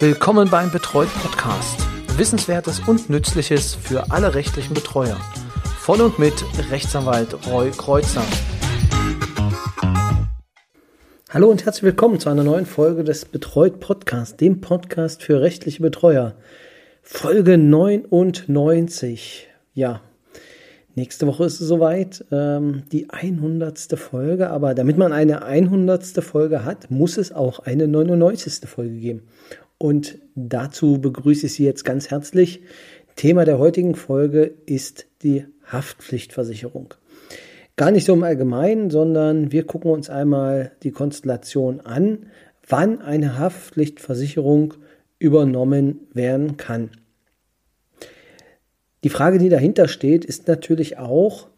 Willkommen beim Betreut Podcast. Wissenswertes und Nützliches für alle rechtlichen Betreuer. Von und mit Rechtsanwalt Roy Kreuzer. Hallo und herzlich willkommen zu einer neuen Folge des Betreut Podcasts, dem Podcast für rechtliche Betreuer. Folge 99. Ja, Nächste Woche ist es soweit, ähm, die 100. Folge. Aber damit man eine 100. Folge hat, muss es auch eine 99. Folge geben. Und dazu begrüße ich Sie jetzt ganz herzlich. Thema der heutigen Folge ist die Haftpflichtversicherung. Gar nicht so im Allgemeinen, sondern wir gucken uns einmal die Konstellation an, wann eine Haftpflichtversicherung übernommen werden kann. Die Frage, die dahinter steht, ist natürlich auch,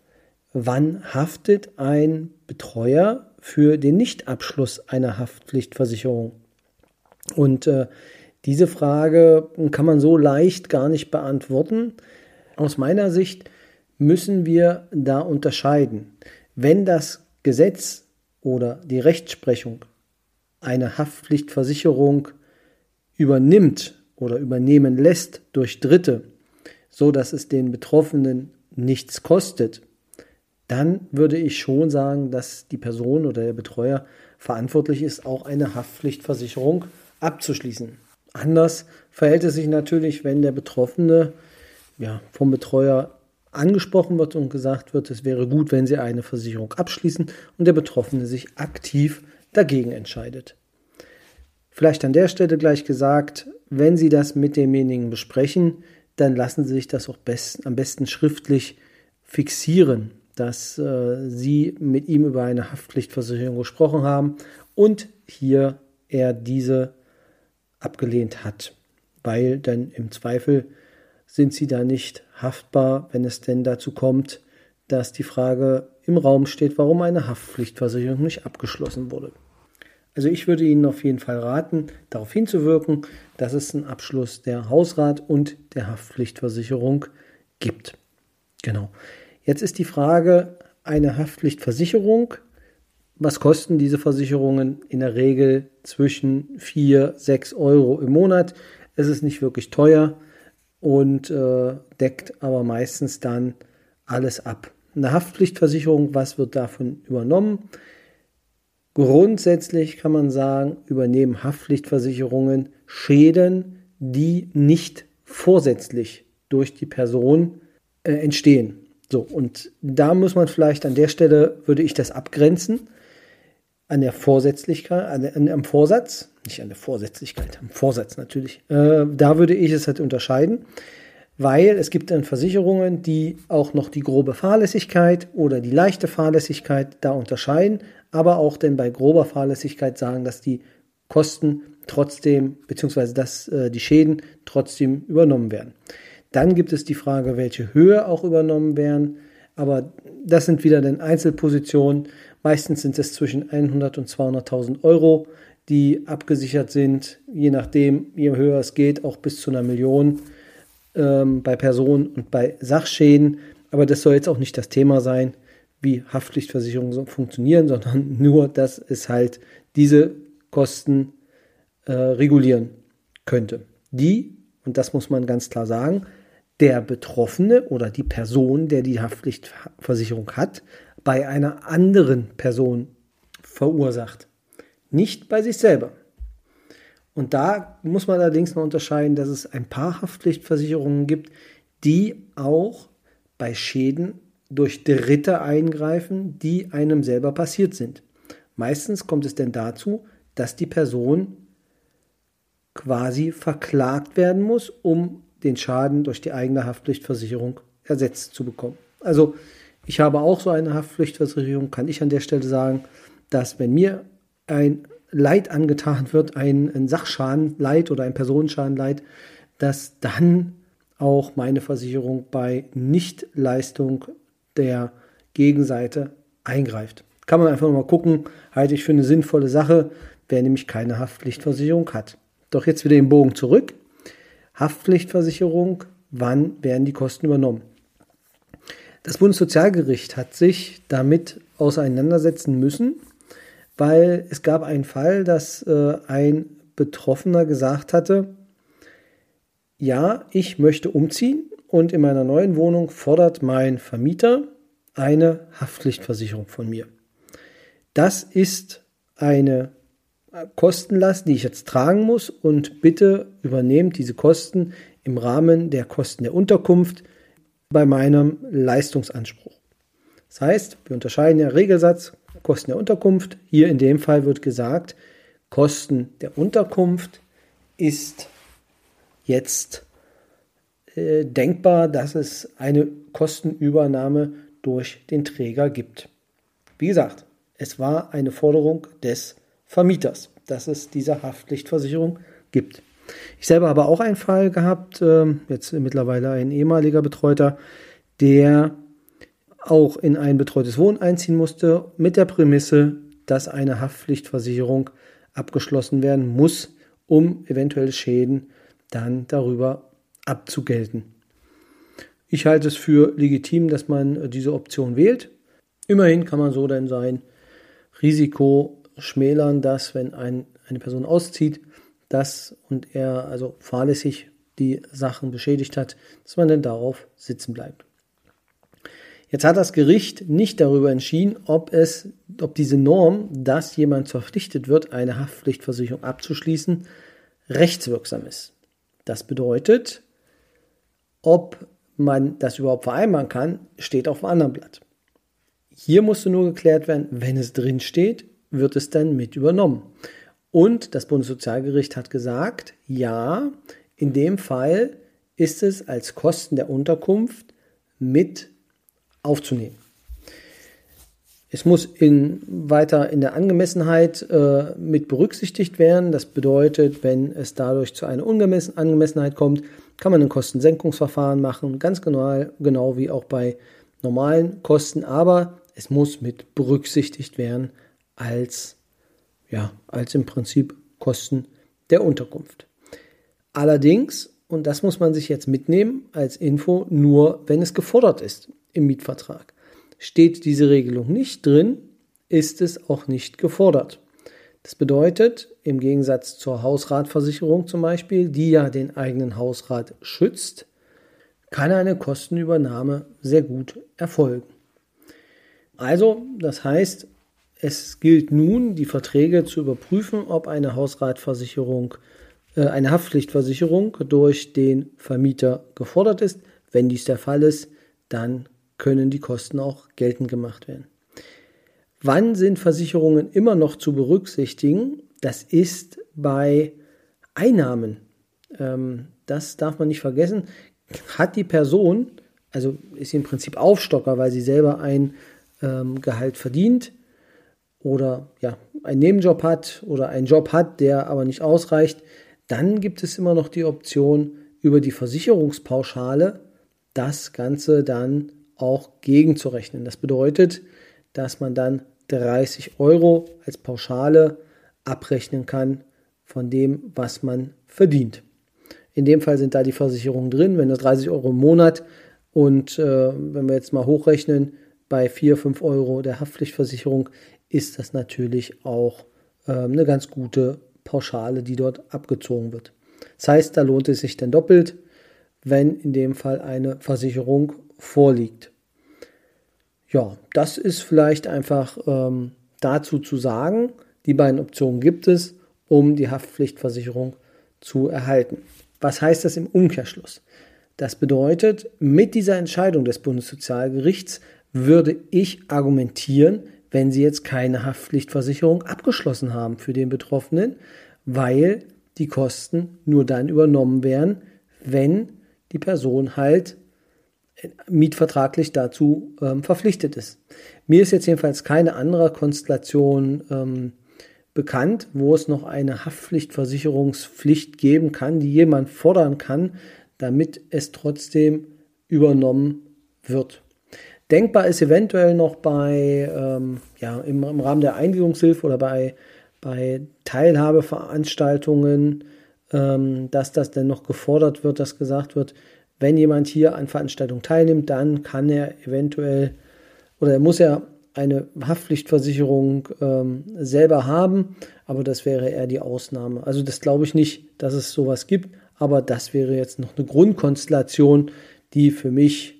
wann haftet ein Betreuer für den Nichtabschluss einer Haftpflichtversicherung? Und äh, diese Frage kann man so leicht gar nicht beantworten. Aus meiner Sicht müssen wir da unterscheiden. Wenn das Gesetz oder die Rechtsprechung eine Haftpflichtversicherung übernimmt oder übernehmen lässt durch Dritte, so dass es den Betroffenen nichts kostet, dann würde ich schon sagen, dass die Person oder der Betreuer verantwortlich ist, auch eine Haftpflichtversicherung abzuschließen. Anders verhält es sich natürlich, wenn der Betroffene ja, vom Betreuer angesprochen wird und gesagt wird, es wäre gut, wenn Sie eine Versicherung abschließen und der Betroffene sich aktiv dagegen entscheidet. Vielleicht an der Stelle gleich gesagt, wenn Sie das mit demjenigen besprechen, dann lassen Sie sich das auch best, am besten schriftlich fixieren, dass äh, Sie mit ihm über eine Haftpflichtversicherung gesprochen haben und hier er diese abgelehnt hat, weil dann im Zweifel sind Sie da nicht haftbar, wenn es denn dazu kommt, dass die Frage im Raum steht, warum eine Haftpflichtversicherung nicht abgeschlossen wurde. Also ich würde Ihnen auf jeden Fall raten, darauf hinzuwirken, dass es einen Abschluss der Hausrat und der Haftpflichtversicherung gibt. Genau. Jetzt ist die Frage, eine Haftpflichtversicherung, was kosten diese Versicherungen in der Regel zwischen 4, 6 Euro im Monat? Es ist nicht wirklich teuer und äh, deckt aber meistens dann alles ab. Eine Haftpflichtversicherung, was wird davon übernommen? Grundsätzlich kann man sagen, übernehmen Haftpflichtversicherungen Schäden, die nicht vorsätzlich durch die Person äh, entstehen. So, und da muss man vielleicht an der Stelle, würde ich das abgrenzen, an der Vorsätzlichkeit, an, an am Vorsatz, nicht an der Vorsätzlichkeit, am Vorsatz natürlich. Äh, da würde ich es halt unterscheiden, weil es gibt dann Versicherungen, die auch noch die grobe Fahrlässigkeit oder die leichte Fahrlässigkeit da unterscheiden aber auch denn bei grober Fahrlässigkeit sagen, dass die Kosten trotzdem, beziehungsweise dass äh, die Schäden trotzdem übernommen werden. Dann gibt es die Frage, welche Höhe auch übernommen werden. Aber das sind wieder dann Einzelpositionen. Meistens sind es zwischen 100 und 200.000 Euro, die abgesichert sind. Je nachdem, je höher es geht, auch bis zu einer Million ähm, bei Personen und bei Sachschäden. Aber das soll jetzt auch nicht das Thema sein wie Haftpflichtversicherungen funktionieren, sondern nur, dass es halt diese Kosten äh, regulieren könnte. Die, und das muss man ganz klar sagen, der Betroffene oder die Person, der die Haftpflichtversicherung hat, bei einer anderen Person verursacht. Nicht bei sich selber. Und da muss man allerdings noch unterscheiden, dass es ein paar Haftpflichtversicherungen gibt, die auch bei Schäden durch Dritte eingreifen, die einem selber passiert sind. Meistens kommt es denn dazu, dass die Person quasi verklagt werden muss, um den Schaden durch die eigene Haftpflichtversicherung ersetzt zu bekommen. Also ich habe auch so eine Haftpflichtversicherung, kann ich an der Stelle sagen, dass wenn mir ein Leid angetan wird, ein, ein Sachschadenleid oder ein Personenschadenleid, dass dann auch meine Versicherung bei Nichtleistung der Gegenseite eingreift. Kann man einfach mal gucken, halte ich für eine sinnvolle Sache, wer nämlich keine Haftpflichtversicherung hat. Doch jetzt wieder den Bogen zurück. Haftpflichtversicherung, wann werden die Kosten übernommen? Das Bundessozialgericht hat sich damit auseinandersetzen müssen, weil es gab einen Fall, dass äh, ein Betroffener gesagt hatte, ja, ich möchte umziehen und in meiner neuen Wohnung fordert mein Vermieter eine Haftpflichtversicherung von mir. Das ist eine Kostenlast, die ich jetzt tragen muss und bitte übernehmt diese Kosten im Rahmen der Kosten der Unterkunft bei meinem Leistungsanspruch. Das heißt, wir unterscheiden ja Regelsatz Kosten der Unterkunft. Hier in dem Fall wird gesagt, Kosten der Unterkunft ist jetzt äh, denkbar, dass es eine Kostenübernahme durch den Träger gibt. Wie gesagt, es war eine Forderung des Vermieters, dass es diese Haftpflichtversicherung gibt. Ich selber habe auch einen Fall gehabt, ähm, jetzt mittlerweile ein ehemaliger Betreuter, der auch in ein betreutes Wohnen einziehen musste, mit der Prämisse, dass eine Haftpflichtversicherung abgeschlossen werden muss, um eventuelle Schäden dann darüber abzugelten. Ich halte es für legitim, dass man diese Option wählt. Immerhin kann man so dann sein Risiko schmälern, dass wenn ein, eine Person auszieht, dass und er also fahrlässig die Sachen beschädigt hat, dass man dann darauf sitzen bleibt. Jetzt hat das Gericht nicht darüber entschieden, ob es, ob diese Norm, dass jemand verpflichtet wird, eine Haftpflichtversicherung abzuschließen, rechtswirksam ist. Das bedeutet, ob man das überhaupt vereinbaren kann, steht auf einem anderen Blatt. Hier musste nur geklärt werden, wenn es drin steht, wird es dann mit übernommen. Und das Bundessozialgericht hat gesagt, ja, in dem Fall ist es als Kosten der Unterkunft mit aufzunehmen. Es muss in, weiter in der Angemessenheit äh, mit berücksichtigt werden. Das bedeutet, wenn es dadurch zu einer Ungemessen Angemessenheit kommt, kann man ein Kostensenkungsverfahren machen, ganz genau, genau wie auch bei normalen Kosten, aber es muss mit berücksichtigt werden als, ja, als im Prinzip Kosten der Unterkunft. Allerdings, und das muss man sich jetzt mitnehmen als Info, nur wenn es gefordert ist im Mietvertrag. Steht diese Regelung nicht drin, ist es auch nicht gefordert. Das bedeutet, im Gegensatz zur Hausratversicherung zum Beispiel, die ja den eigenen Hausrat schützt, kann eine Kostenübernahme sehr gut erfolgen. Also, das heißt, es gilt nun, die Verträge zu überprüfen, ob eine Hausratversicherung, äh, eine Haftpflichtversicherung durch den Vermieter gefordert ist. Wenn dies der Fall ist, dann können die Kosten auch geltend gemacht werden. Wann sind Versicherungen immer noch zu berücksichtigen? Das ist bei Einnahmen. Ähm, das darf man nicht vergessen. Hat die Person, also ist sie im Prinzip Aufstocker, weil sie selber ein ähm, Gehalt verdient oder ja, einen Nebenjob hat oder einen Job hat, der aber nicht ausreicht, dann gibt es immer noch die Option, über die Versicherungspauschale das Ganze dann auch gegenzurechnen. Das bedeutet, dass man dann 30 Euro als Pauschale abrechnen kann von dem, was man verdient. In dem Fall sind da die Versicherungen drin, wenn das 30 Euro im Monat und äh, wenn wir jetzt mal hochrechnen, bei 4, 5 Euro der Haftpflichtversicherung ist das natürlich auch äh, eine ganz gute Pauschale, die dort abgezogen wird. Das heißt, da lohnt es sich dann doppelt, wenn in dem Fall eine Versicherung vorliegt. Ja, das ist vielleicht einfach ähm, dazu zu sagen. Die beiden Optionen gibt es, um die Haftpflichtversicherung zu erhalten. Was heißt das im Umkehrschluss? Das bedeutet, mit dieser Entscheidung des Bundessozialgerichts würde ich argumentieren, wenn Sie jetzt keine Haftpflichtversicherung abgeschlossen haben für den Betroffenen, weil die Kosten nur dann übernommen werden, wenn die Person halt mietvertraglich dazu ähm, verpflichtet ist. Mir ist jetzt jedenfalls keine andere Konstellation ähm, bekannt, wo es noch eine Haftpflichtversicherungspflicht geben kann, die jemand fordern kann, damit es trotzdem übernommen wird. Denkbar ist eventuell noch bei, ähm, ja, im, im, Rahmen der Einwilligungshilfe oder bei, bei Teilhabeveranstaltungen, ähm, dass das denn noch gefordert wird, dass gesagt wird, wenn jemand hier an Veranstaltungen teilnimmt, dann kann er eventuell oder er muss er eine Haftpflichtversicherung ähm, selber haben, aber das wäre eher die Ausnahme. Also das glaube ich nicht, dass es sowas gibt, aber das wäre jetzt noch eine Grundkonstellation, die für mich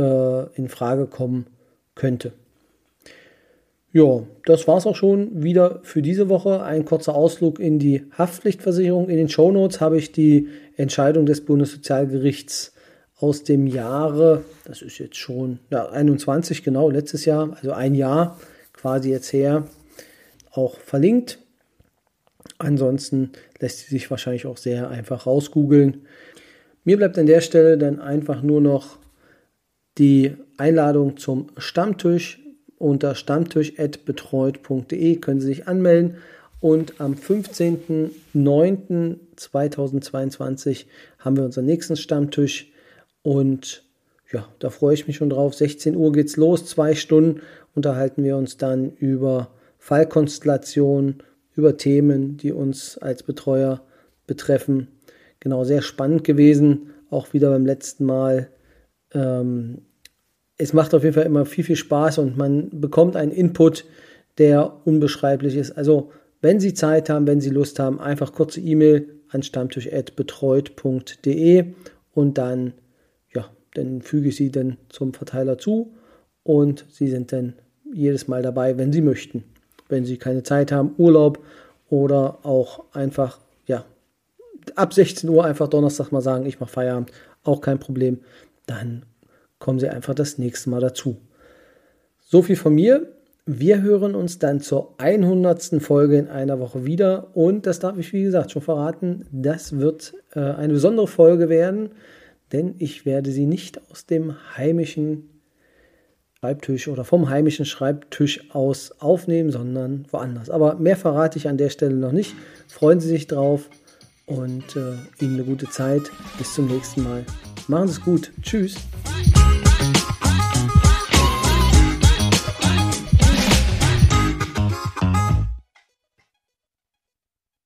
äh, in Frage kommen könnte. Ja, das war es auch schon wieder für diese Woche. Ein kurzer Ausflug in die Haftpflichtversicherung. In den Shownotes habe ich die Entscheidung des Bundessozialgerichts aus dem Jahre, das ist jetzt schon ja, 21, genau, letztes Jahr, also ein Jahr quasi jetzt her, auch verlinkt. Ansonsten lässt sie sich wahrscheinlich auch sehr einfach rausgoogeln. Mir bleibt an der Stelle dann einfach nur noch die Einladung zum Stammtisch. Unter stammtisch.betreut.de können Sie sich anmelden. Und am 15.09.2022 haben wir unseren nächsten Stammtisch. Und ja, da freue ich mich schon drauf. 16 Uhr geht's los, zwei Stunden unterhalten wir uns dann über Fallkonstellationen, über Themen, die uns als Betreuer betreffen. Genau, sehr spannend gewesen, auch wieder beim letzten Mal. Ähm, es macht auf jeden Fall immer viel, viel Spaß und man bekommt einen Input, der unbeschreiblich ist. Also, wenn Sie Zeit haben, wenn Sie Lust haben, einfach kurze E-Mail an stammtisch.betreut.de und dann dann füge ich sie dann zum Verteiler zu und sie sind dann jedes Mal dabei, wenn sie möchten. Wenn sie keine Zeit haben, Urlaub oder auch einfach, ja, ab 16 Uhr einfach Donnerstag mal sagen, ich mache Feierabend, auch kein Problem. Dann kommen sie einfach das nächste Mal dazu. So viel von mir. Wir hören uns dann zur 100. Folge in einer Woche wieder und das darf ich wie gesagt schon verraten, das wird äh, eine besondere Folge werden denn ich werde sie nicht aus dem heimischen Schreibtisch oder vom heimischen Schreibtisch aus aufnehmen, sondern woanders. Aber mehr verrate ich an der Stelle noch nicht. Freuen Sie sich drauf und äh, Ihnen eine gute Zeit. Bis zum nächsten Mal. Machen Sie es gut. Tschüss.